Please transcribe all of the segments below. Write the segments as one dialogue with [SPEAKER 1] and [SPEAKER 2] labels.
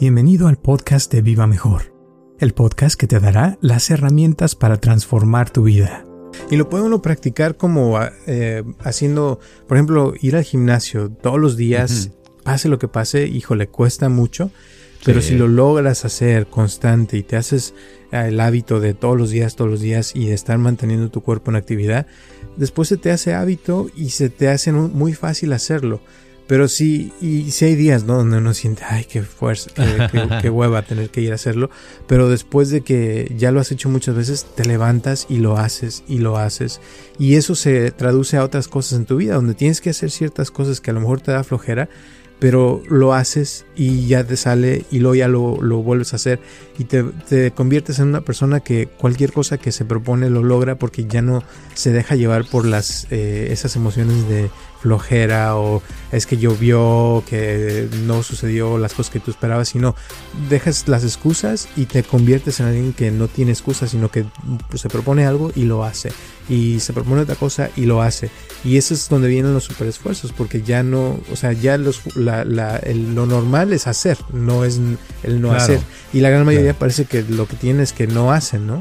[SPEAKER 1] Bienvenido al podcast de Viva Mejor, el podcast que te dará las herramientas para transformar tu vida. Y lo puede uno practicar como eh, haciendo, por ejemplo, ir al gimnasio todos los días, pase lo que pase, híjole, cuesta mucho, pero si lo logras hacer constante y te haces eh, el hábito de todos los días, todos los días y de estar manteniendo tu cuerpo en actividad, después se te hace hábito y se te hace muy fácil hacerlo. Pero sí, y sí hay días, ¿no? Donde uno siente, ay, qué fuerza, qué, hueva tener que ir a hacerlo. Pero después de que ya lo has hecho muchas veces, te levantas y lo haces y lo haces. Y eso se traduce a otras cosas en tu vida, donde tienes que hacer ciertas cosas que a lo mejor te da flojera, pero lo haces y ya te sale y luego ya lo, vuelves a hacer y te, conviertes en una persona que cualquier cosa que se propone lo logra porque ya no se deja llevar por las eh, esas emociones de flojera o es que llovió, que no sucedió las cosas que tú esperabas, sino dejas las excusas y te conviertes en alguien que no tiene excusas, sino que pues, se propone algo y lo hace, y se propone otra cosa y lo hace. Y eso es donde vienen los super esfuerzos, porque ya no, o sea, ya los, lo normal es hacer, no es el no hacer. Y la gran mayoría parece que lo que tienen es que no hacen, ¿no?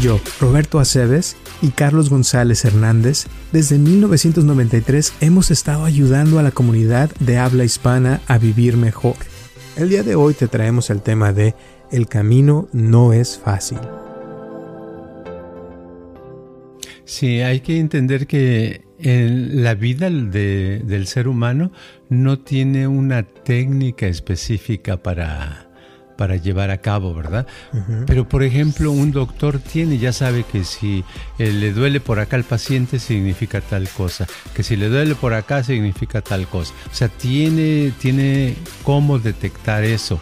[SPEAKER 1] Yo, Roberto Aceves, y Carlos González Hernández, desde 1993 hemos estado ayudando a la comunidad de habla hispana a vivir mejor. El día de hoy te traemos el tema de El camino no es fácil.
[SPEAKER 2] Sí, hay que entender que en la vida del ser humano no tiene una técnica específica para para llevar a cabo, ¿verdad? Pero por ejemplo, un doctor tiene, ya sabe que si eh, le duele por acá al paciente significa tal cosa, que si le duele por acá significa tal cosa. O sea, tiene, tiene cómo detectar eso.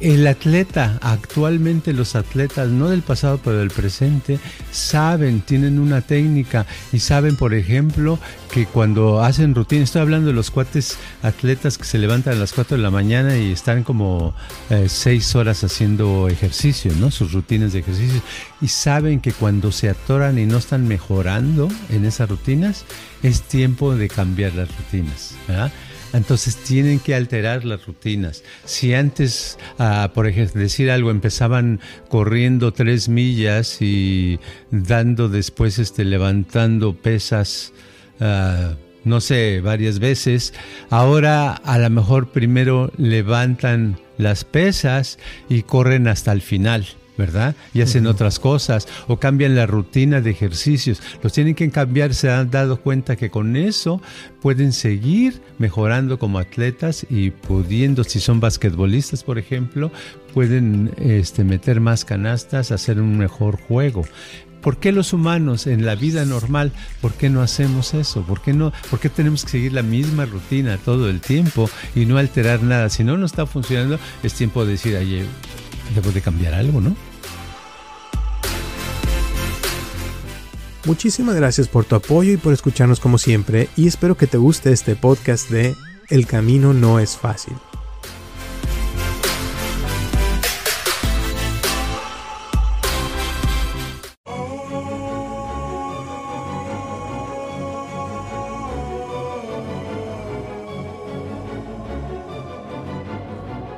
[SPEAKER 2] El atleta, actualmente los atletas, no del pasado pero del presente, saben, tienen una técnica y saben, por ejemplo, que cuando hacen rutina, estoy hablando de los cuates atletas que se levantan a las 4 de la mañana y están como 6 eh, horas haciendo ejercicio, ¿no? Sus rutinas de ejercicio. Y saben que cuando se atoran y no están mejorando en esas rutinas, es tiempo de cambiar las rutinas, ¿verdad? Entonces tienen que alterar las rutinas. Si antes, ah, por decir algo, empezaban corriendo tres millas y dando después, este, levantando pesas, ah, no sé, varias veces, ahora a lo mejor primero levantan las pesas y corren hasta el final. ¿Verdad? Y hacen otras cosas o cambian la rutina de ejercicios. Los tienen que cambiar, se han dado cuenta que con eso pueden seguir mejorando como atletas y pudiendo, si son basquetbolistas, por ejemplo, pueden este, meter más canastas, hacer un mejor juego. ¿Por qué los humanos en la vida normal, por qué no hacemos eso? ¿Por qué no? ¿Por qué tenemos que seguir la misma rutina todo el tiempo y no alterar nada? Si no nos está funcionando, es tiempo de decir, ayer debo de cambiar algo, ¿no?
[SPEAKER 1] Muchísimas gracias por tu apoyo y por escucharnos como siempre y espero que te guste este podcast de El camino no es fácil.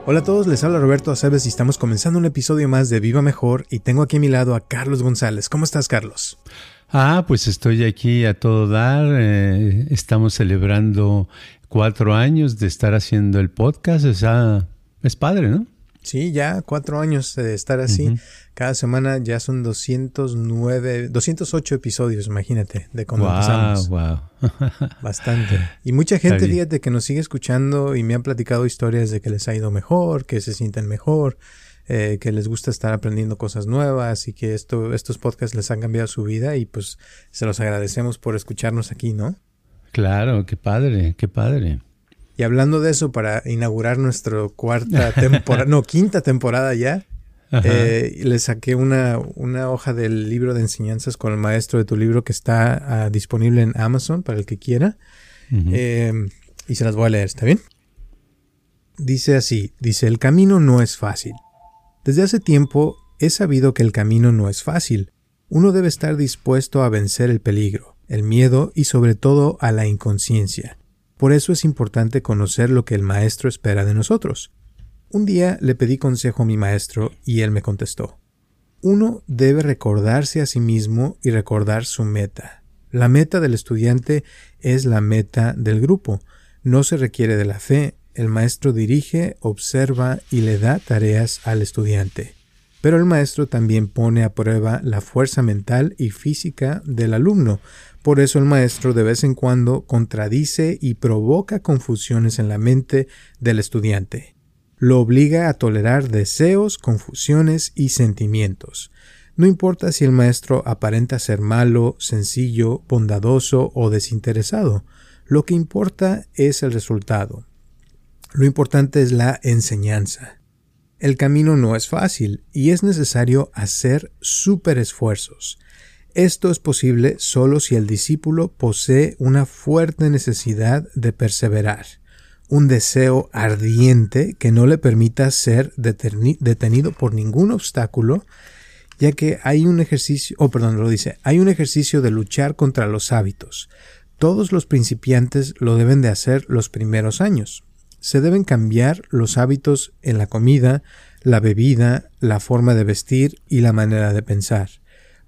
[SPEAKER 1] Hola a todos, les habla Roberto Aceves y estamos comenzando un episodio más de Viva Mejor y tengo aquí a mi lado a Carlos González. ¿Cómo estás, Carlos?
[SPEAKER 2] Ah, pues estoy aquí a todo dar. Eh, estamos celebrando cuatro años de estar haciendo el podcast. O sea, es padre, ¿no?
[SPEAKER 1] Sí, ya cuatro años de estar así. Cada semana ya son 209, 208 episodios, imagínate, de cómo wow, empezamos.
[SPEAKER 2] Wow.
[SPEAKER 1] Bastante. Y mucha gente, fíjate, que nos sigue escuchando y me han platicado historias de que les ha ido mejor, que se sienten mejor. Eh, que les gusta estar aprendiendo cosas nuevas y que esto, estos podcasts les han cambiado su vida y pues se los agradecemos por escucharnos aquí, ¿no?
[SPEAKER 2] Claro, qué padre, qué padre.
[SPEAKER 1] Y hablando de eso, para inaugurar nuestra cuarta temporada, no, quinta temporada ya, eh, le saqué una, una, hoja del libro de enseñanzas con el maestro de tu libro que está ah, disponible en Amazon para el que quiera. Em, y se las voy a leer, ¿está bien? Dice así, dice, el camino no es fácil. Desde hace tiempo he sabido que el camino no es fácil. Uno debe estar dispuesto a vencer el peligro, el miedo y sobre todo a la inconsciencia. Por eso es importante conocer lo que el maestro espera de nosotros. Un día le pedí consejo a mi maestro y él me contestó. Uno debe recordarse a sí mismo y recordar su meta. La meta del estudiante es la meta del grupo. No se requiere de la fe. El maestro dirige, observa y le da tareas al estudiante. Pero el maestro también pone a prueba la fuerza mental y física del alumno por eso el maestro de vez en cuando contradice y provoca confusiones en la mente del estudiante. Lo obliga a tolerar deseos, confusiones y sentimientos. No importa si el maestro aparenta ser malo, sencillo, bondadoso o desinteresado, lo que importa es el resultado. Lo importante es la enseñanza. El camino no es fácil y es necesario hacer super esfuerzos. Esto es posible solo si el discípulo posee una fuerte necesidad de perseverar, un deseo ardiente que no le permita ser detenido por ningún obstáculo, ya que hay un ejercicio, oh perdón, lo dice, hay un ejercicio de luchar contra los hábitos. Todos los principiantes lo deben de hacer los primeros años. Se deben cambiar los hábitos en la comida, la bebida, la forma de vestir y la manera de pensar.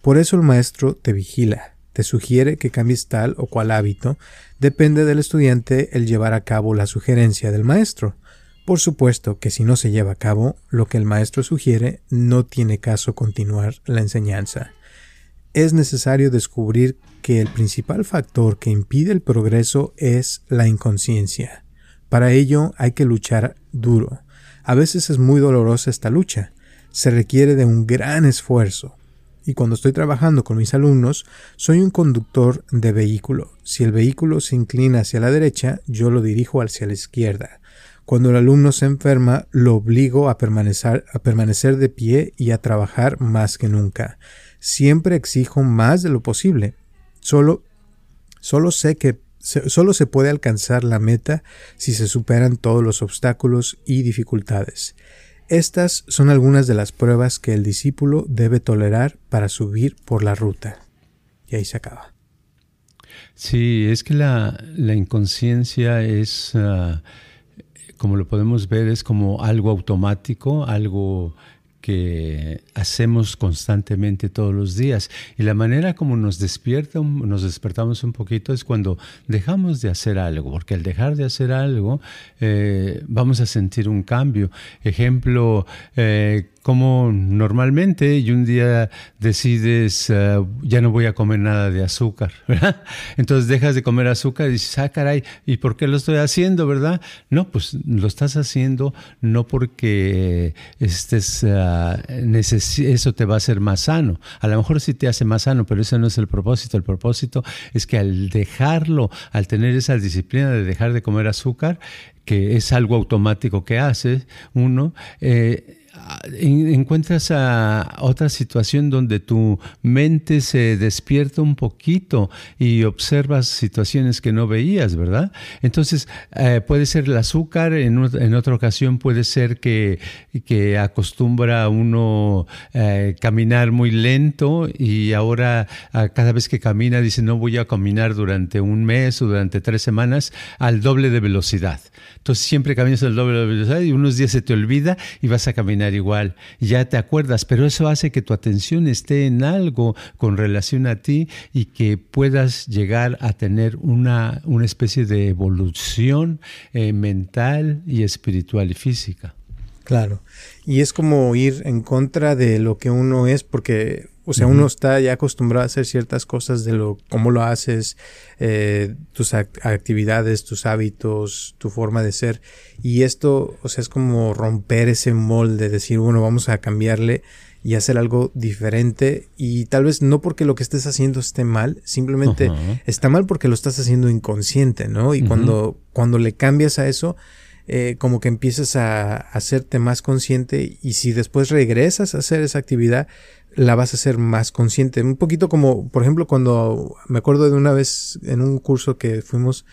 [SPEAKER 1] Por eso el maestro te vigila, te sugiere que cambies tal o cual hábito, depende del estudiante el llevar a cabo la sugerencia del maestro. Por supuesto que si no se lleva a cabo lo que el maestro sugiere, no tiene caso continuar la enseñanza. Es necesario descubrir que el principal factor que impide el progreso es la inconsciencia. Para ello hay que luchar duro. A veces es muy dolorosa esta lucha. Se requiere de un gran esfuerzo, y cuando estoy trabajando con mis alumnos, soy un conductor de vehículo. Si el vehículo se inclina hacia la derecha, yo lo dirijo hacia la izquierda. Cuando el alumno se enferma, lo obligo a permanecer, a permanecer de pie y a trabajar más que nunca. Siempre exijo más de lo posible. Solo, solo sé que solo se puede alcanzar la meta si se superan todos los obstáculos y dificultades. Estas son algunas de las pruebas que el discípulo debe tolerar para subir por la ruta. Y ahí se acaba.
[SPEAKER 2] Sí, es que la, inconsciencia es, ah, como lo podemos ver, es como algo automático, algo que hacemos constantemente todos los días. Y la manera como nos despierta, nos despertamos un poquito es cuando dejamos de hacer algo, porque al dejar de hacer algo eh, vamos a sentir un cambio. Ejemplo, eh, como normalmente y un día decides uh, ya no voy a comer nada de azúcar, ¿verdad? Entonces dejas de comer azúcar y dices, ah, caray, ¿y por qué lo estoy haciendo, verdad? No, pues lo estás haciendo no porque estés, uh, eso te va a hacer más sano. A lo mejor sí te hace más sano, pero ese no es el propósito. El propósito es que al dejarlo, al tener esa disciplina de dejar de comer azúcar, que es algo automático que hace uno, eh, encuentras otra situación donde tu mente se despierta un poquito y observas situaciones que no veías, ¿verdad? Entonces, eh, puede ser el azúcar, en, otra ocasión puede ser que, que acostumbra uno eh, caminar muy lento y ahora cada vez que camina dice no voy a caminar durante un mes o durante tres semanas al doble de velocidad. Entonces siempre caminas al doble de velocidad y unos días se te olvida y vas a caminar igual. Ya te acuerdas, pero eso hace que tu atención esté en algo con relación a ti y que puedas llegar a tener una, una especie de evolución eh, mental y espiritual y física.
[SPEAKER 1] Claro. Y es como ir en contra de lo que uno es, porque o sea, uno está ya acostumbrado a hacer ciertas cosas de lo, cómo lo haces, eh, tus actividades, tus hábitos, tu forma de ser. Y esto, o sea, es como romper ese molde, decir, bueno, vamos a cambiarle. y hacer algo diferente y tal vez no porque lo que estés haciendo esté mal, simplemente está mal porque lo estás haciendo inconsciente, ¿no? Y cuando, cuando le cambias a eso, eh, como que empiezas a, hacerte más consciente y si después regresas a hacer esa actividad, la vas a hacer más consciente. Un poquito como, por ejemplo, cuando me acuerdo de una vez en un curso que fuimos,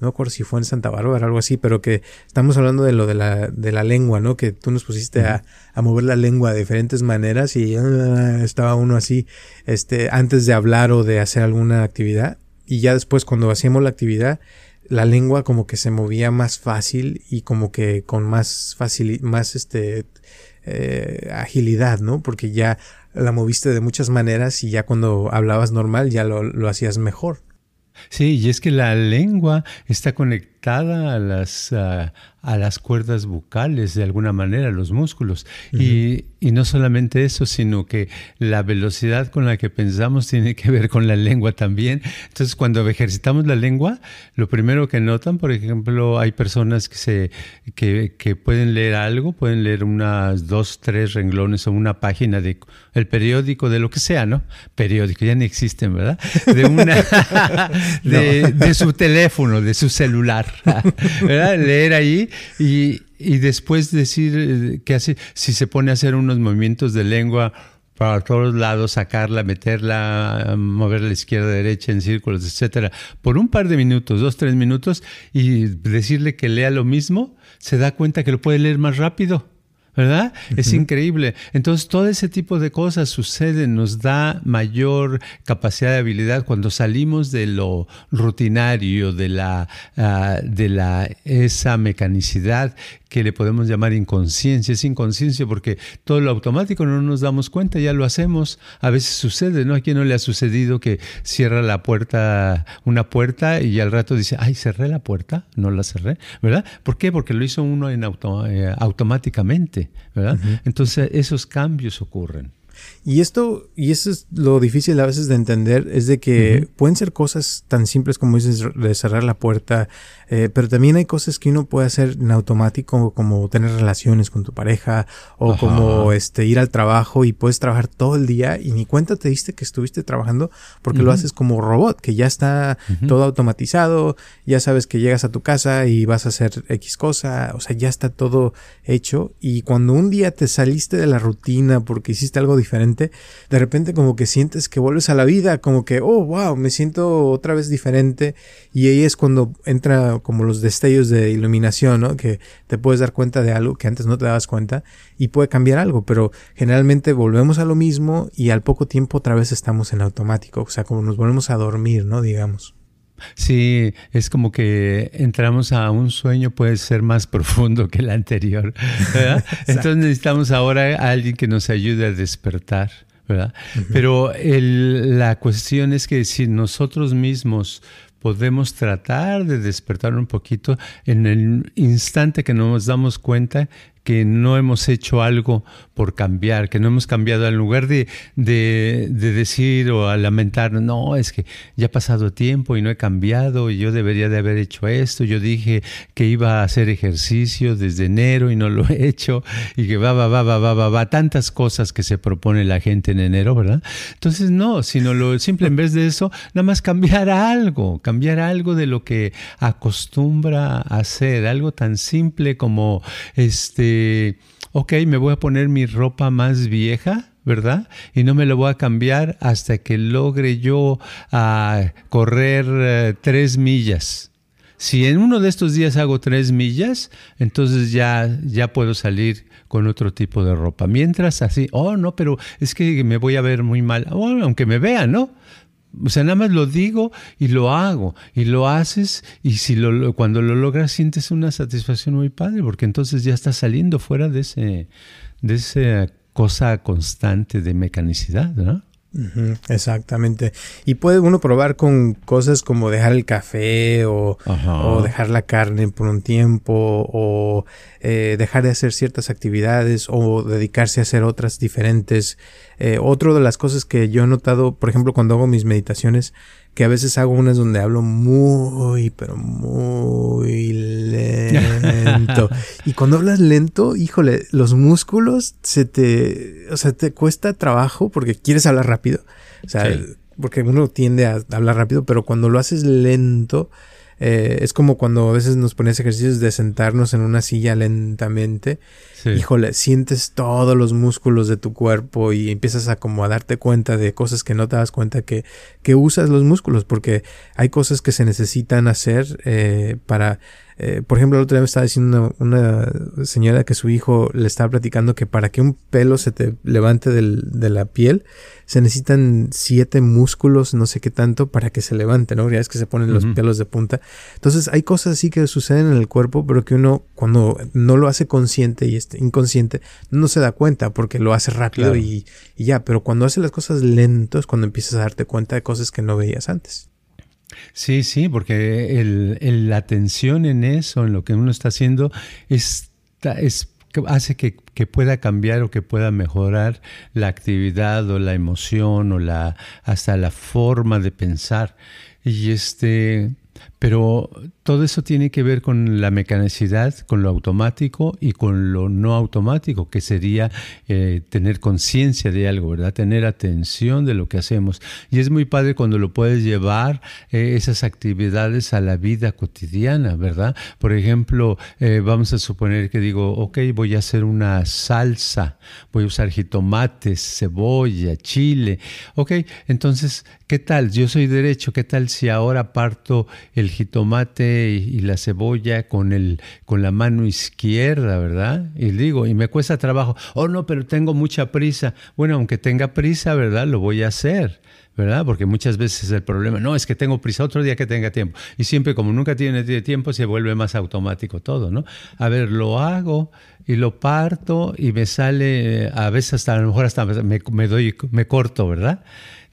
[SPEAKER 1] no me acuerdo si fue en Santa Bárbara o algo así, pero que estamos hablando de lo de la, de la lengua, ¿no? Que tú nos pusiste a, a, mover la lengua de diferentes maneras y ah, estaba uno así, este, antes de hablar o de hacer alguna actividad. Y ya después cuando hacíamos la actividad, la lengua como que se movía más fácil y como que con más fácil, más este, eh, agilidad, ¿no? Porque ya la moviste de muchas maneras y ya cuando hablabas normal ya lo, lo hacías mejor.
[SPEAKER 2] Sí, y es que la lengua está conectada a las, a, las cuerdas bucales de alguna manera, los músculos. y, y, no solamente eso, sino que la velocidad con la que pensamos tiene que ver con la lengua también. Entonces, cuando ejercitamos la lengua, lo primero que notan, por ejemplo, hay personas que, se, que, que pueden leer algo, pueden leer unas dos, tres renglones o una página de el periódico, de lo que sea, ¿no? Periódico, ya ni existen, ¿verdad? De una de, su teléfono, de su celular, ¿verdad? Leer ahí y, y después decir eh, que hace, si se pone a hacer unos movimientos de lengua para todos lados, sacarla, meterla, moverla izquierda, derecha, en círculos, etcétera, por un par de minutos, dos, tres minutos, y decirle que lea lo mismo, se da cuenta que lo puede leer más rápido. ¿Verdad? Es increíble. Entonces, todo ese tipo de cosas suceden, nos da mayor capacidad de habilidad cuando salimos de lo rutinario, de la, ah, de la, esa mecanicidad que le podemos llamar inconsciencia. Es inconsciencia porque todo lo automático no nos damos cuenta, ya lo hacemos. A veces sucede, ¿no? ¿A quién no le ha sucedido que cierra la puerta, una puerta y al rato dice, ay, cerré la puerta, no la cerré, ¿verdad? ¿Por qué? Porque lo hizo uno en eh, automáticamente, ¿verdad? Entonces esos cambios ocurren.
[SPEAKER 1] Y esto, y eso es lo difícil a veces de entender, es de que pueden ser cosas tan simples como dices, de cerrar la puerta, eh, pero también hay cosas que uno puede hacer en automático, como tener relaciones con tu pareja, o como este ir al trabajo y puedes trabajar todo el día y ni cuenta te diste que estuviste trabajando porque lo haces como robot, que ya está todo automatizado, ya sabes que llegas a tu casa y vas a hacer X cosa, o sea, ya está todo hecho. Y cuando un día te saliste de la rutina porque hiciste algo diferente, de repente como que sientes que vuelves a la vida, como que, oh, wow, me siento otra vez diferente. Y ahí es cuando entra como los destellos de iluminación, ¿no? Que te puedes dar cuenta de algo que antes no te dabas cuenta y puede cambiar algo, pero generalmente volvemos a lo mismo y al poco tiempo otra vez estamos en automático, o sea, como nos volvemos a dormir, ¿no? Digamos.
[SPEAKER 2] Sí, es como que entramos a un sueño puede ser más profundo que el anterior. Entonces necesitamos ahora a alguien que nos ayude a despertar. ¿verdad? Pero la cuestión es que si nosotros mismos podemos tratar de despertar un poquito en el instante que nos damos cuenta que no hemos hecho algo por cambiar, que no hemos cambiado, en lugar de, de, decir o a lamentar, no, es que ya ha pasado tiempo y no he cambiado, y yo debería de haber hecho esto, yo dije que iba a hacer ejercicio desde enero y no lo he hecho, y que va, va, va, va, va, va, va, tantas cosas que se propone la gente en enero, ¿verdad? Entonces, no, sino lo simple en vez de eso, nada más cambiar algo, cambiar algo de lo que acostumbra hacer, algo tan simple como este ok, me voy a poner mi ropa más vieja, ¿verdad? Y no me la voy a cambiar hasta que logre yo ah, correr eh, tres millas. Si en uno de estos días hago tres millas, entonces ya, ya puedo salir con otro tipo de ropa. Mientras así, oh no, pero es que me voy a ver muy mal, oh, aunque me vean, ¿no? O sea, nada más lo digo y lo hago y lo haces y si lo, cuando lo logras sientes una satisfacción muy padre porque entonces ya estás saliendo fuera de ese de esa cosa constante de mecanicidad, ¿no?
[SPEAKER 1] Exactamente. Y puede uno probar con cosas como dejar el café o, dejar la carne por un tiempo o eh, dejar de hacer ciertas actividades o dedicarse a hacer otras diferentes. Eh, otro de las cosas que yo he notado, por ejemplo, cuando hago mis meditaciones, que a veces hago unas donde hablo muy, pero muy lento. y cuando hablas lento, híjole, los músculos se te, o sea, te cuesta trabajo porque quieres hablar rápido. O sea, porque uno tiende a hablar rápido, pero cuando lo haces lento, eh, es como cuando a veces nos pones ejercicios de sentarnos en una silla lentamente. Híjole, sientes todos los músculos de tu cuerpo y empiezas a como a darte cuenta de cosas que no te das cuenta que, que usas los músculos porque hay cosas que se necesitan hacer eh, para eh, por ejemplo, el otro día me estaba diciendo una, señora que su hijo le estaba platicando que para que un pelo se te levante de la piel, se necesitan siete músculos, no sé qué tanto, para que se levante, ¿no? Ya es que se ponen los pelos de punta. Entonces, hay cosas así que suceden en el cuerpo, pero que uno, cuando no lo hace consciente y este, inconsciente, no se da cuenta porque lo hace rápido y, y ya. Pero cuando hace las cosas lentos, cuando empiezas a darte cuenta de cosas que no veías antes.
[SPEAKER 2] Sí, sí, porque el, la atención en eso, en lo que uno está haciendo, hace que, que, pueda cambiar o que pueda mejorar la actividad o la emoción o la hasta la forma de pensar. Y este, pero todo eso tiene que ver con la mecanicidad, con lo automático y con lo no automático, que sería eh, tener conciencia de algo, ¿verdad? Tener atención de lo que hacemos. Y es muy padre cuando lo puedes llevar eh, esas actividades a la vida cotidiana, ¿verdad? Por ejemplo, eh, vamos a suponer que digo, ok, voy a hacer una salsa, voy a usar jitomates, cebolla, chile. Ok, entonces, ¿qué tal? Yo soy derecho, ¿qué tal si ahora parto el jitomate? y, la cebolla con, el, con la mano izquierda, ¿verdad? Y digo, y me cuesta trabajo, oh no, pero tengo mucha prisa. Bueno, aunque tenga prisa, ¿verdad? Lo voy a hacer. ¿verdad? Porque muchas veces el problema, no, es que tengo prisa otro día que tenga tiempo. Y siempre como nunca tiene tiempo, se vuelve más automático todo, ¿no? A ver, lo hago y lo parto y me sale, a veces hasta a lo mejor hasta me, me doy, me corto, ¿verdad?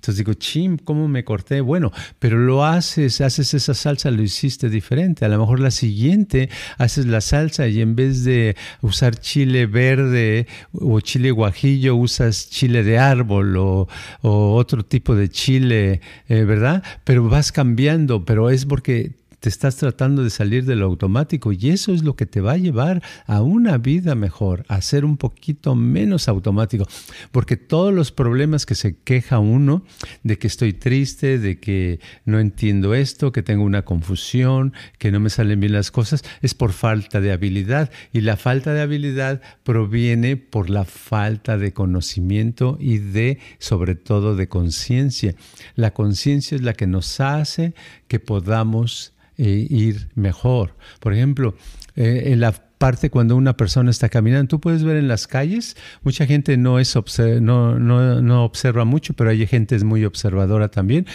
[SPEAKER 2] Entonces digo, chim, ¿cómo me corté? Bueno, pero lo haces, haces esa salsa, lo hiciste diferente. A lo mejor la siguiente haces la salsa y en vez de usar chile verde o chile guajillo, usas chile de árbol o, otro tipo de chile, eh, ¿verdad? Pero vas cambiando, pero es porque te estás tratando de salir de lo automático y eso es lo que te va a llevar a una vida mejor, a ser un poquito menos automático, porque todos los problemas que se queja uno de que estoy triste, de que no entiendo esto, que tengo una confusión, que no me salen bien las cosas, es por falta de habilidad y la falta de habilidad proviene por la falta de conocimiento y de sobre todo de conciencia. La conciencia es la que nos hace que podamos eh, ir mejor. Por ejemplo, eh, en la parte cuando una persona está caminando, tú puedes ver en las calles, mucha gente no, es no, no, no observa mucho, pero hay gente es muy observadora también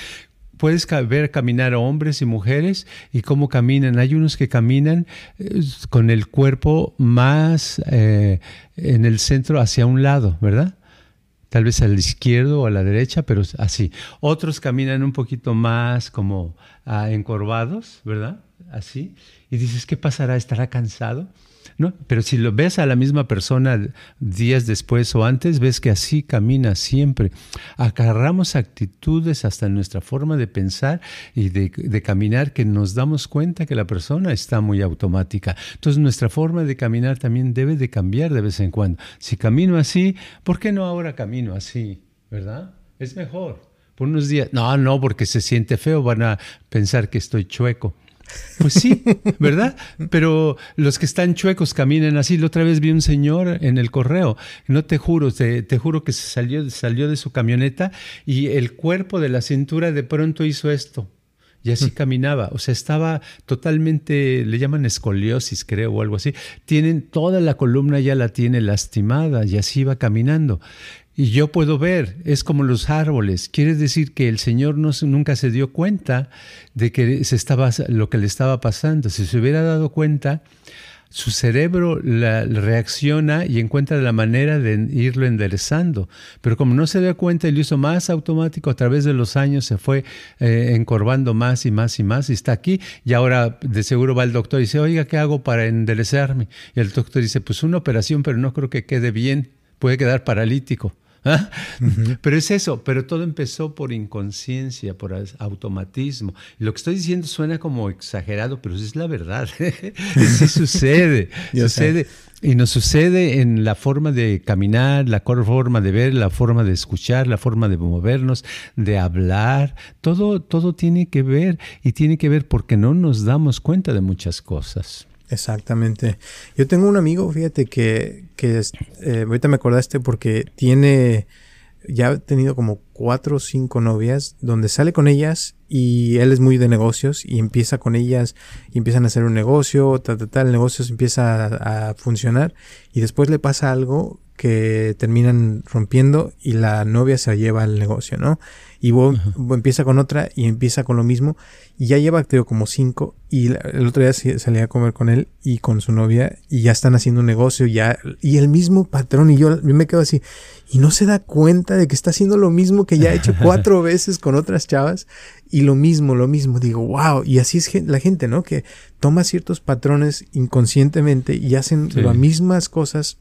[SPEAKER 2] puedes ver caminar hombres y mujeres y cómo caminan. Hay unos que caminan eh, con el cuerpo más en el centro hacia un lado, ¿verdad? Tal vez al izquierdo o a la derecha, pero así. Otros caminan un poquito más como encorvados, ¿verdad? Así. Y dices, ¿qué pasará? ¿Estará cansado? ¿No? Pero si lo ves a la misma persona días después o antes, ves que así camina siempre. Agarramos actitudes hasta nuestra forma de pensar y de, de, caminar que nos damos cuenta que la persona está muy automática. Entonces nuestra forma de caminar también debe de cambiar de vez en cuando. Si camino así, ¿por qué no ahora camino así? ¿Verdad? Es mejor por unos días, no, no, porque se siente feo, van a pensar que estoy chueco. Pues sí, ¿verdad? Pero los que están chuecos caminan así. La otra vez vi un señor en el correo, no te juro, te, te, juro que se salió, salió de su camioneta y el cuerpo de la cintura de pronto hizo esto. Y así mm. caminaba, o sea, estaba totalmente, le llaman escoliosis, creo, o algo así. Tienen toda la columna ya la tiene lastimada y así iba caminando. Y yo puedo ver, es como los árboles. Quiere decir que el Señor no, nunca se dio cuenta de que se estaba, lo que le estaba pasando. Si se hubiera dado cuenta, su cerebro la, reacciona y encuentra la manera de irlo enderezando. Pero como no se dio cuenta y lo hizo más automático, a través de los años se fue eh, encorvando más y más y más y está aquí. Y ahora de seguro va el doctor y dice, oiga, ¿qué hago para enderezarme? Y el doctor dice, pues una operación, pero no creo que quede bien, puede quedar paralítico. ¿Ah? Pero es eso, pero todo empezó por inconsciencia, por automatismo. Lo que estoy diciendo suena como exagerado, pero es la verdad. sí sucede, sucede. Y nos sucede en la forma de caminar, la forma de ver, la forma de escuchar, la forma de movernos, de hablar. Todo, todo tiene que ver y tiene que ver porque no nos damos cuenta de muchas cosas.
[SPEAKER 1] Exactamente. Yo tengo un amigo, fíjate, que, que eh, ahorita me acordaste porque tiene, ya ha tenido como cuatro o cinco novias, donde sale con ellas y él es muy de negocios y empieza con ellas y empiezan a hacer un negocio, tal, tal, tal, el negocio empieza a, a funcionar y después le pasa algo que terminan rompiendo y la novia se lleva al negocio, ¿no? Y empieza con otra y empieza con lo mismo y ya lleva creo como cinco y el otro día salí a comer con él y con su novia y ya están haciendo un negocio ya y el mismo patrón y yo, me quedo así y no se da cuenta de que está haciendo lo mismo que ya ha hecho cuatro veces con otras chavas y lo mismo, lo mismo, digo, wow, y así es la gente, ¿no? Que toma ciertos patrones inconscientemente y hacen las mismas cosas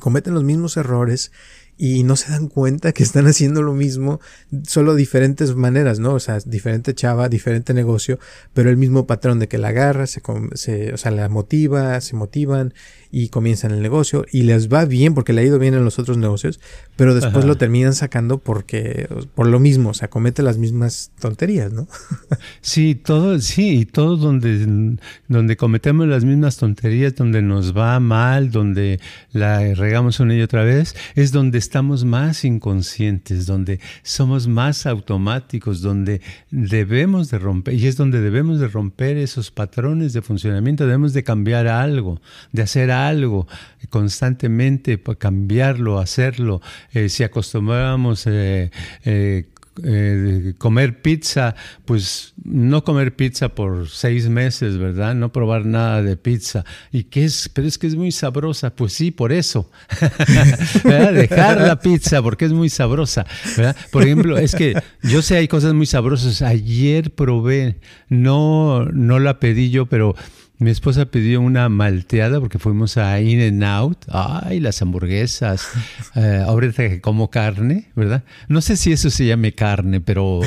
[SPEAKER 1] cometen los mismos errores y no se dan cuenta que están haciendo lo mismo, solo diferentes maneras, ¿no? O sea, diferente chava, diferente negocio, pero el mismo patrón de que la agarra, se, se, o sea, la motiva, se motivan y comienzan el negocio y les va bien porque le ha ido bien en los otros negocios, pero después lo terminan sacando porque, por lo mismo, o sea, comete las mismas tonterías, ¿no?
[SPEAKER 2] sí, todo, sí, y todo donde, donde cometemos las mismas tonterías, donde nos va mal, donde la regamos una y otra vez, es donde estamos más inconscientes, donde somos más automáticos, donde debemos de romper, y es donde debemos de romper esos patrones de funcionamiento, debemos de cambiar algo, de hacer algo constantemente, para cambiarlo, hacerlo. Eh, si acostumbramos eh, eh, eh, comer pizza, pues no comer pizza por seis meses, ¿verdad? No probar nada de pizza. ¿Y qué es? Pero es que es muy sabrosa. Pues sí, por eso. Dejar la pizza porque es muy sabrosa, ¿verdad? Por ejemplo, es que yo sé hay cosas muy sabrosas. Ayer probé, no, no la pedí yo, pero mi esposa pidió una malteada porque fuimos a In and Out. Ay, las hamburguesas. Eh, ahorita que como carne, ¿verdad? No sé si eso se llame carne, pero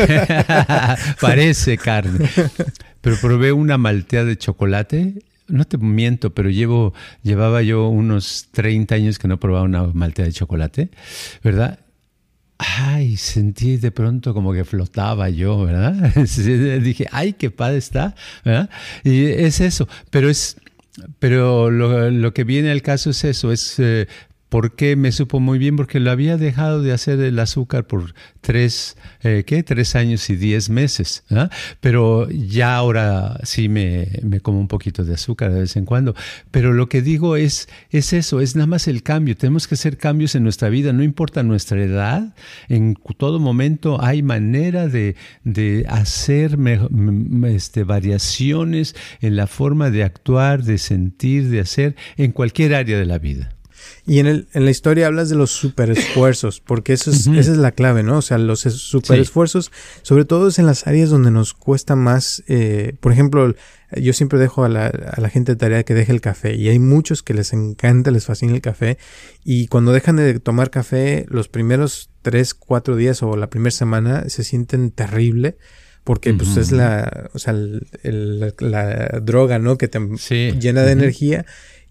[SPEAKER 2] parece carne. Pero probé una malteada de chocolate. No te miento, pero llevo, llevaba yo unos 30 años que no probaba una malteada de chocolate, ¿verdad? Ay, sentí de pronto como que flotaba yo, ¿verdad? Dije, ay, qué padre está, ¿verdad? Y es eso, pero es, pero lo, lo que viene al caso es eso, es eh, ¿Por qué me supo muy bien? Porque lo había dejado de hacer el azúcar por tres, eh, ¿qué? Tres años y diez meses. ¿ah? Pero ya ahora sí me, me, como un poquito de azúcar de vez en cuando. Pero lo que digo es, es eso, es nada más el cambio. Tenemos que hacer cambios en nuestra vida, no importa nuestra edad. En todo momento hay manera de, de hacer este, variaciones en la forma de actuar, de sentir, de hacer en cualquier área de la vida.
[SPEAKER 1] Y en, el, en la historia hablas de los super esfuerzos, porque eso es, esa es la clave, ¿no? O sea, los super esfuerzos, sobre todo es en las áreas donde nos cuesta más, eh, por ejemplo, yo siempre dejo a la, a la gente de tarea que deje el café y hay muchos que les encanta, les fascina el café y cuando dejan de tomar café los primeros tres, cuatro días o la primera semana se sienten terrible porque pues es la, o sea, la, droga, ¿no? Que te llena de energía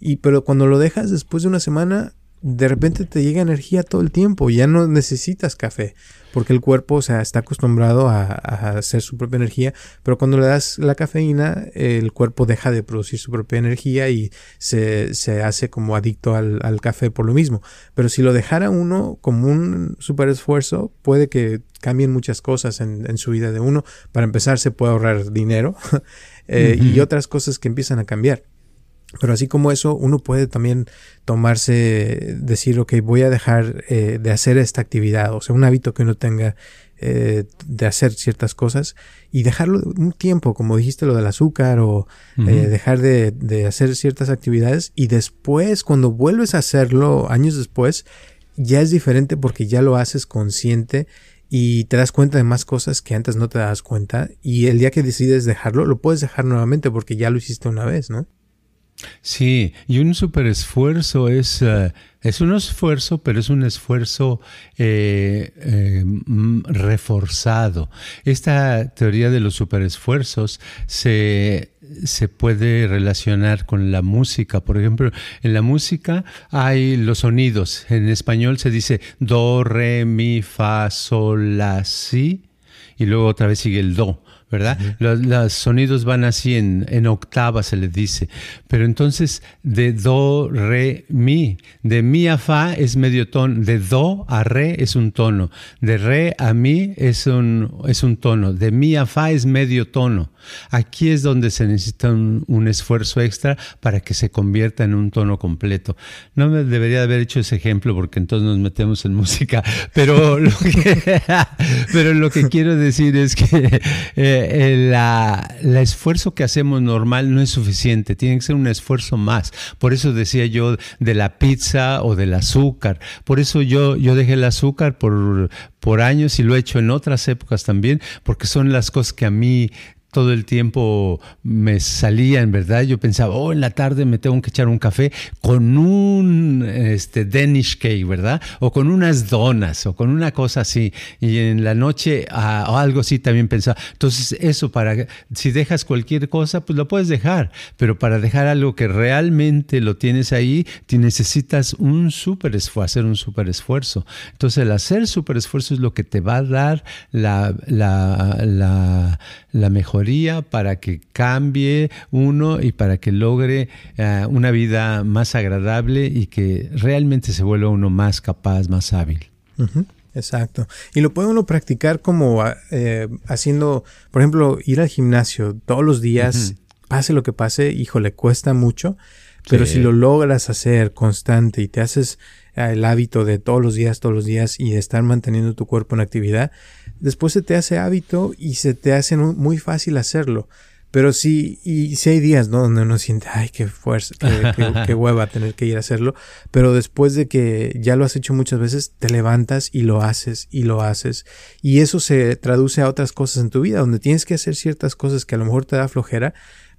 [SPEAKER 1] y pero cuando lo dejas después de una semana, de repente te llega energía todo el tiempo, ya no necesitas café, porque el cuerpo o sea, está acostumbrado a, hacer su propia energía, pero cuando le das la cafeína, el cuerpo deja de producir su propia energía y se, se hace como adicto al, al, café por lo mismo. Pero si lo dejara uno como un super esfuerzo, puede que cambien muchas cosas en, en su vida de uno. Para empezar, se puede ahorrar dinero eh, y otras cosas que empiezan a cambiar. Pero así como eso, uno puede también tomarse, decir, ok, voy a dejar eh, de hacer esta actividad, o sea, un hábito que uno tenga eh, de hacer ciertas cosas y dejarlo un tiempo, como dijiste lo del azúcar, o eh, dejar de, de, hacer ciertas actividades y después, cuando vuelves a hacerlo años después, ya es diferente porque ya lo haces consciente y te das cuenta de más cosas que antes no te das cuenta y el día que decides dejarlo, lo puedes dejar nuevamente porque ya lo hiciste una vez, ¿no?
[SPEAKER 2] Sí, y un super esfuerzo es, eh, es un esfuerzo, pero es un esfuerzo eh, eh, reforzado. Esta teoría de los superesfuerzos se, se puede relacionar con la música. Por ejemplo, en la música hay los sonidos. En español se dice do, re, mi, fa, sol, la, si, y luego otra vez sigue el do. ¿Verdad? los, sonidos van así en, en octava, se les dice. Pero entonces, de do, re, mi, de mi a fa es medio tono, de do a re es un tono, de re a mi es un, es un tono, de mi a fa es medio tono. Aquí es donde se necesita un, esfuerzo extra para que se convierta en un tono completo. No me debería haber hecho ese ejemplo porque entonces nos metemos en música, pero lo que, pero lo que quiero decir es que eh, el esfuerzo que hacemos normal no es suficiente, tiene que ser un esfuerzo más. Por eso decía yo de la pizza o del azúcar. Por eso yo, yo dejé el azúcar por, por años y lo he hecho en otras épocas también, porque son las cosas que a mí todo el tiempo me salía, en verdad. Yo pensaba, oh, en la tarde me tengo que echar un café con un este, Danish cake, ¿verdad? O con unas donas, o con una cosa así. Y en la noche, o algo así también pensaba. Entonces, eso para, si dejas cualquier cosa, pues lo puedes dejar. Pero para dejar algo que realmente lo tienes ahí, te necesitas un súper esfuerzo, hacer un súper esfuerzo. Entonces, el hacer súper esfuerzo es lo que te va a dar la, la, la, la mejoría para que cambie uno y para que logre eh, una vida más agradable y que realmente se vuelva uno más capaz, más hábil.
[SPEAKER 1] Exacto. Y lo puede uno practicar como eh, haciendo, por ejemplo, ir al gimnasio todos los días, pase lo que pase, hijo, le cuesta mucho, pero si lo logras hacer constante y te haces el hábito de todos los días, todos los días y de estar manteniendo tu cuerpo en actividad, después se te hace hábito y se te hace muy fácil hacerlo. Pero sí, y sí hay días, ¿no? Donde uno siente, ay, qué fuerza, qué, hueva tener que ir a hacerlo. Pero después de que ya lo has hecho muchas veces, te levantas y lo haces y lo haces. Y eso se traduce a otras cosas en tu vida, donde tienes que hacer ciertas cosas que a lo mejor te da flojera,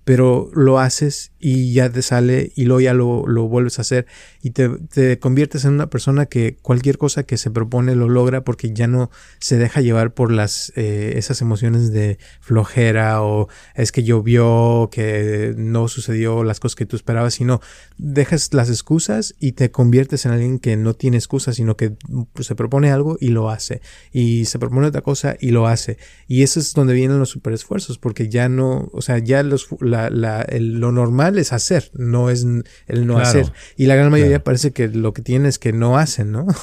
[SPEAKER 1] pero lo haces y ya te sale y luego ya lo, lo vuelves a hacer y te, te, conviertes en una persona que cualquier cosa que se propone lo logra porque ya no se deja llevar por las eh, esas emociones de flojera o es que llovió, que no sucedió las cosas que tú esperabas, sino dejas las excusas y te conviertes en alguien que no tiene excusas, sino que se propone algo y lo hace. Y se propone otra cosa y lo hace. Y eso es donde vienen los super esfuerzos porque ya no, o sea, ya los, la, la, lo normal es hacer, no es el no hacer y la gran mayoría parece que lo que tiene es que no hacen, ¿no?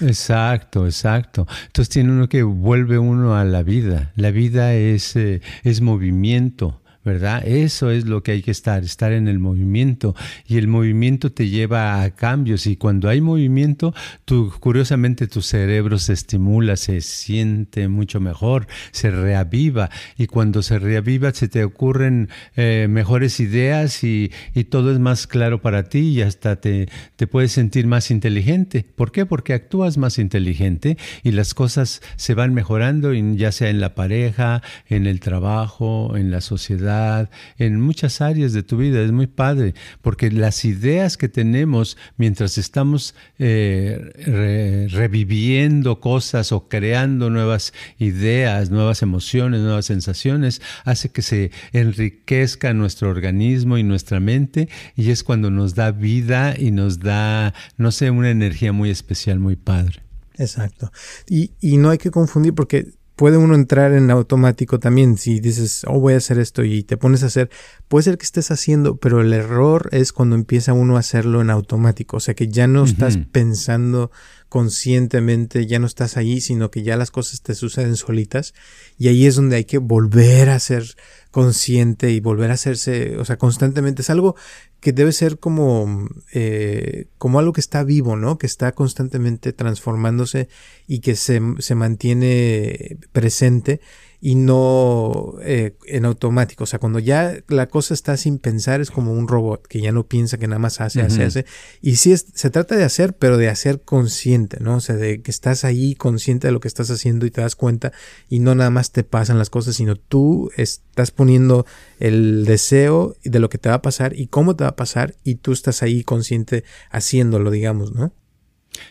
[SPEAKER 2] Exacto, exacto. Entonces tiene uno que vuelve uno a la vida. La vida es, eh, es movimiento. ¿Verdad? Eso es lo que hay que estar, estar en el movimiento. Y el movimiento te lleva a cambios. Y cuando hay movimiento, tú, curiosamente tu cerebro se estimula, se siente mucho mejor, se reaviva. Y cuando se reaviva, se te ocurren eh, mejores ideas y, y, todo es más claro para ti y hasta te, te puedes sentir más inteligente. ¿Por qué? Porque actúas más inteligente y las cosas se van mejorando, ya sea en la pareja, en el trabajo, en la sociedad en muchas áreas de tu vida. Es muy padre, porque las ideas que tenemos mientras estamos eh, reviviendo cosas o creando nuevas ideas, nuevas emociones, nuevas sensaciones, hace que se enriquezca nuestro organismo y nuestra mente y es cuando nos da vida y nos da, no sé, una energía muy especial, muy padre.
[SPEAKER 1] Exacto. Y, y no hay que confundir porque puede uno entrar en automático también. Si dices, oh, voy a hacer esto y te pones a hacer, puede ser que estés haciendo, pero el error es cuando empieza uno a hacerlo en automático. O sea, que ya no estás pensando conscientemente, ya no estás allí, sino que ya las cosas te suceden solitas. Y ahí es donde hay que volver a ser consciente y volver a hacerse, o sea, constantemente. Es algo que debe ser como, eh, como algo que está vivo, ¿no? Que está constantemente transformándose y que se, se mantiene presente y no eh, en automático. O sea, cuando ya la cosa está sin pensar es como un robot que ya no piensa que nada más hace, hace, hace. Y sí es, se trata de hacer, pero de hacer consciente, ¿no? O sea, de que estás ahí consciente de lo que estás haciendo y te das cuenta y no nada más te pasan las cosas, sino tú estás poniendo el deseo de lo que te va a pasar y cómo te va a pasar y tú estás ahí consciente haciéndolo, digamos, ¿no?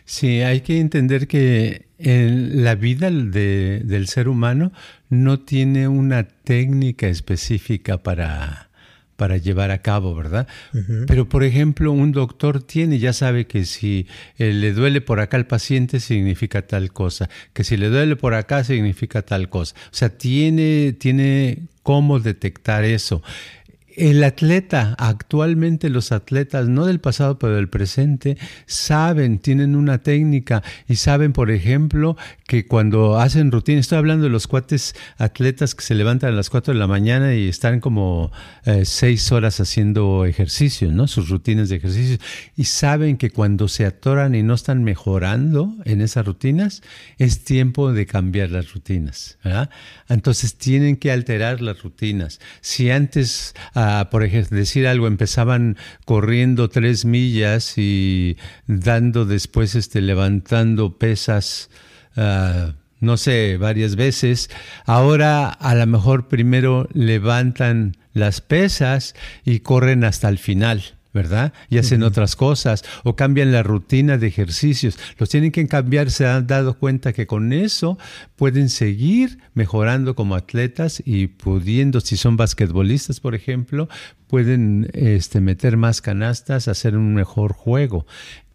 [SPEAKER 2] Sí, hay que entender que en la vida del ser humano no tiene una técnica específica para, para llevar a cabo, ¿verdad? Pero, por ejemplo, un doctor tiene, ya sabe que si eh, le duele por acá al paciente significa tal cosa, que si le duele por acá significa tal cosa. O sea, tiene, tiene cómo detectar eso. El atleta, actualmente los atletas, no del pasado, pero del presente, saben, tienen una técnica y saben, por ejemplo, que cuando hacen rutina, estoy hablando de los cuates atletas que se levantan a las 4 de la mañana y están como eh, seis horas haciendo ejercicio, ¿no? Sus rutinas de ejercicio. Y saben que cuando se atoran y no están mejorando en esas rutinas, es tiempo de cambiar las rutinas. Entonces tienen que alterar las rutinas. Si antes... Por ejemplo, decir algo, empezaban corriendo tres millas y dando después, este, levantando pesas, ah, no sé, varias veces. Ahora a lo mejor primero levantan las pesas y corren hasta el final. ¿Verdad? Y hacen otras cosas o cambian la rutina de ejercicios. Los tienen que cambiar, se han dado cuenta que con eso pueden seguir mejorando como atletas y pudiendo, si son basquetbolistas, por ejemplo, pueden este, meter más canastas, hacer un mejor juego.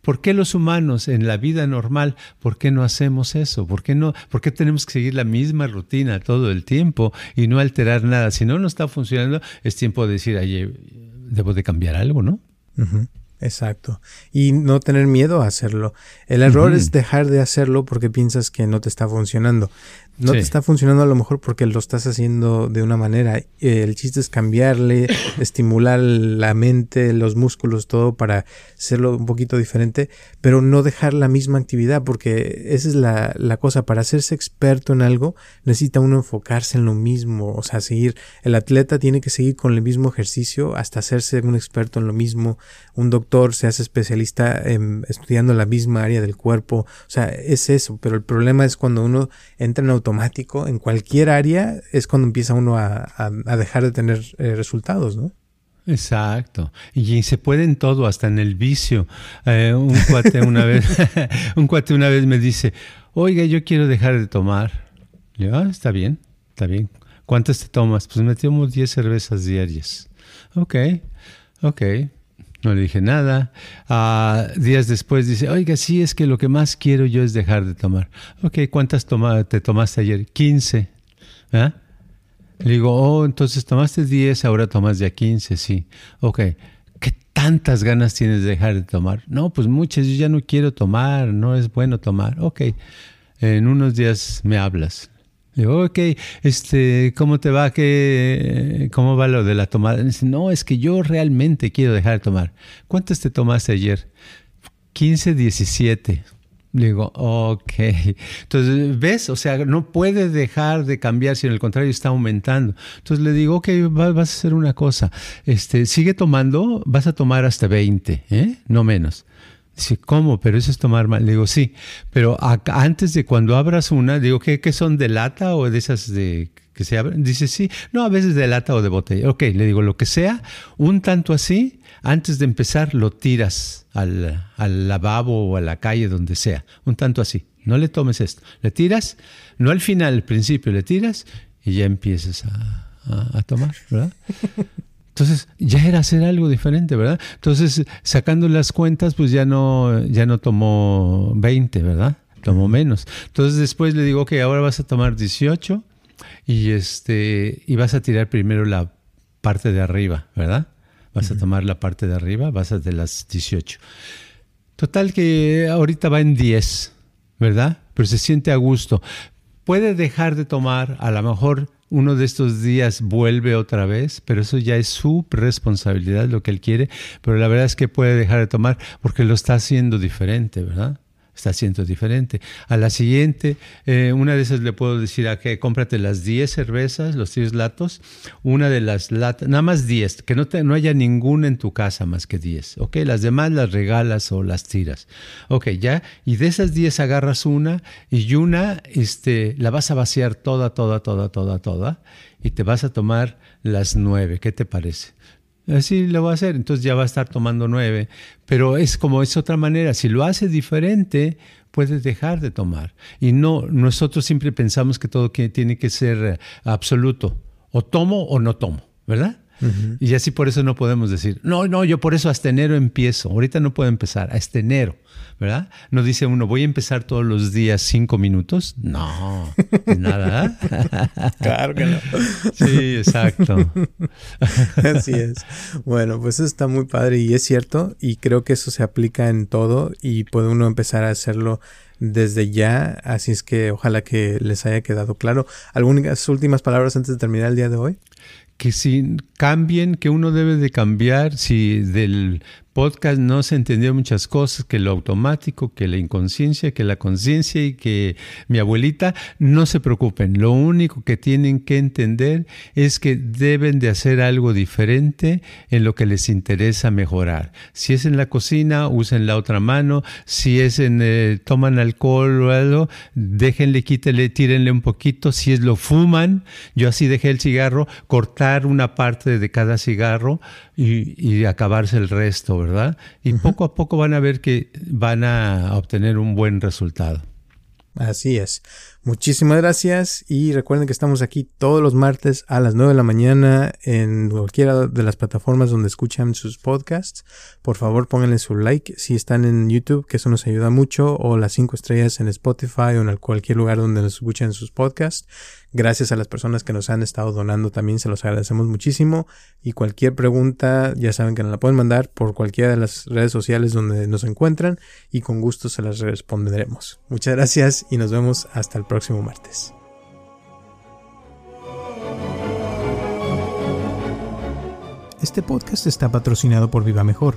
[SPEAKER 2] ¿Por qué los humanos en la vida normal, por qué no hacemos eso? ¿Por qué no? ¿Por qué tenemos que seguir la misma rutina todo el tiempo y no alterar nada? Si no nos está funcionando, es tiempo de decir, debo de cambiar algo, ¿no?
[SPEAKER 1] Exacto. Y no tener miedo a hacerlo. El error es dejar de hacerlo porque piensas que no te está funcionando. No te está funcionando a lo mejor porque lo estás haciendo de una manera. El chiste es cambiarle, estimular la mente, los músculos, todo para hacerlo un poquito diferente, pero no dejar la misma actividad porque esa es la, la cosa. Para hacerse experto en algo necesita uno enfocarse en lo mismo. O sea, seguir. El atleta tiene que seguir con el mismo ejercicio hasta hacerse un experto en lo mismo. Un doctor se hace especialista en, estudiando la misma área del cuerpo. O sea, es eso. Pero el problema es cuando uno entra en automático en cualquier área es cuando empieza uno a, dejar de tener eh, resultados, ¿no?
[SPEAKER 2] Exacto. Y se puede en todo, hasta en el vicio. Eh, un cuate una vez, un cuate una vez me dice, oiga, yo quiero dejar de tomar. ah, está bien, está bien. ¿Cuántas te tomas? Pues me tomo 10 cervezas diarias. Ok, ok. No le dije nada. Ah, días después dice, oiga, sí, es que lo que más quiero yo es dejar de tomar. Ok, ¿cuántas te tomaste ayer? 15. ¿Ah? Le digo, oh, entonces tomaste 10, ahora tomas ya 15, sí. Ok, ¿qué tantas ganas tienes de dejar de tomar? No, pues muchas, yo ya no quiero tomar, no es bueno tomar. Ok, en unos días me hablas. Digo, ok, este, ¿cómo te va? ¿Qué, ¿Cómo va lo de la tomada? Dice, no, es que yo realmente quiero dejar de tomar. ¿Cuántas te tomaste ayer? 15, 17. Digo, ok. Entonces, ¿ves? O sea, no puede dejar de cambiar, si en el contrario está aumentando. Entonces le digo, ok, vas a hacer una cosa. Este, sigue tomando, vas a tomar hasta 20, ¿eh? No menos. Dice, ¿cómo? Pero eso es tomar mal. Le digo, sí, pero antes de cuando abras una, digo, ¿qué, ¿qué, son de lata o de esas de que se abren? Dice, sí, no, a veces de lata o de botella. Ok, le digo, lo que sea, un tanto así, antes de empezar lo tiras al, al lavabo o a la calle, donde sea, un tanto así. No le tomes esto. Le tiras, no al final, al principio, le tiras y ya empiezas a, a, a tomar, ¿verdad? Entonces ya era hacer algo diferente, ¿verdad? Entonces, sacando las cuentas, pues ya no, ya no tomó 20, ¿verdad? Tomó menos. Entonces después le digo, que ahora vas a tomar 18 y, este, y vas a tirar primero la parte de arriba, ¿verdad? Vas a tomar la parte de arriba, vas a de las 18. Total que ahorita va en 10, ¿verdad? Pero se siente a gusto. Puede dejar de tomar a lo mejor uno de estos días vuelve otra vez, pero eso ya es su responsabilidad, lo que él quiere, pero la verdad es que puede dejar de tomar porque lo está haciendo diferente, ¿verdad? Está haciendo diferente. A la siguiente, eh, una de esas le puedo decir a que cómprate las 10 cervezas, los 10 latos, una de las latas, nada más 10, que no, te, no haya ninguna en tu casa más que 10, ¿ok? Las demás las regalas o las tiras, ¿ok? Ya, y de esas 10 agarras una y una este, la vas a vaciar toda, toda, toda, toda, toda, y te vas a tomar las 9, ¿qué te parece? Así lo va a hacer, entonces ya va a estar tomando nueve. Pero es como es otra manera. Si lo hace diferente, puedes dejar de tomar. Y no, nosotros siempre pensamos que todo tiene que ser eh, absoluto. O tomo o no tomo, ¿verdad? Y así por eso no podemos decir, no, no, yo por eso hasta enero empiezo. Ahorita no puedo empezar, hasta enero, ¿verdad? No dice uno, voy a empezar todos los días cinco minutos. No, nada.
[SPEAKER 1] claro que no.
[SPEAKER 2] Sí, exacto.
[SPEAKER 1] Así es. Bueno, pues eso está muy padre y es cierto y creo que eso se aplica en todo y puede uno empezar a hacerlo desde ya, así es que ojalá que les haya quedado claro. ¿Algunas últimas palabras antes de terminar el día de hoy?
[SPEAKER 2] Que si cambien, que uno debe de cambiar, si del podcast no se entendió muchas cosas, que lo automático, que la inconsciencia, que la conciencia y que mi abuelita, no se preocupen. Lo único que tienen que entender es que deben de hacer algo diferente en lo que les interesa mejorar. Si es en la cocina, usen la otra mano. Si es en eh, toman alcohol o algo, déjenle, quítenle, tírenle un poquito. Si es lo fuman, yo así dejé el cigarro, cortar una parte de cada cigarro y, y acabarse el resto ¿verdad? Y poco a poco van a ver que van a obtener un buen resultado.
[SPEAKER 1] Así es. Muchísimas gracias y recuerden que estamos aquí todos los martes a las 9 de la mañana en cualquiera de las plataformas donde escuchan sus podcasts. Por favor pónganle su like si están en YouTube, que eso nos ayuda mucho, o las 5 estrellas en Spotify o en cualquier lugar donde nos escuchen sus podcasts. Gracias a las personas que nos han estado donando también, se los agradecemos muchísimo. Y cualquier pregunta, ya saben que nos la pueden mandar por cualquiera de las redes sociales donde nos encuentran y con gusto se las responderemos. Muchas gracias y nos vemos hasta el próximo martes. Este podcast está patrocinado por Viva Mejor.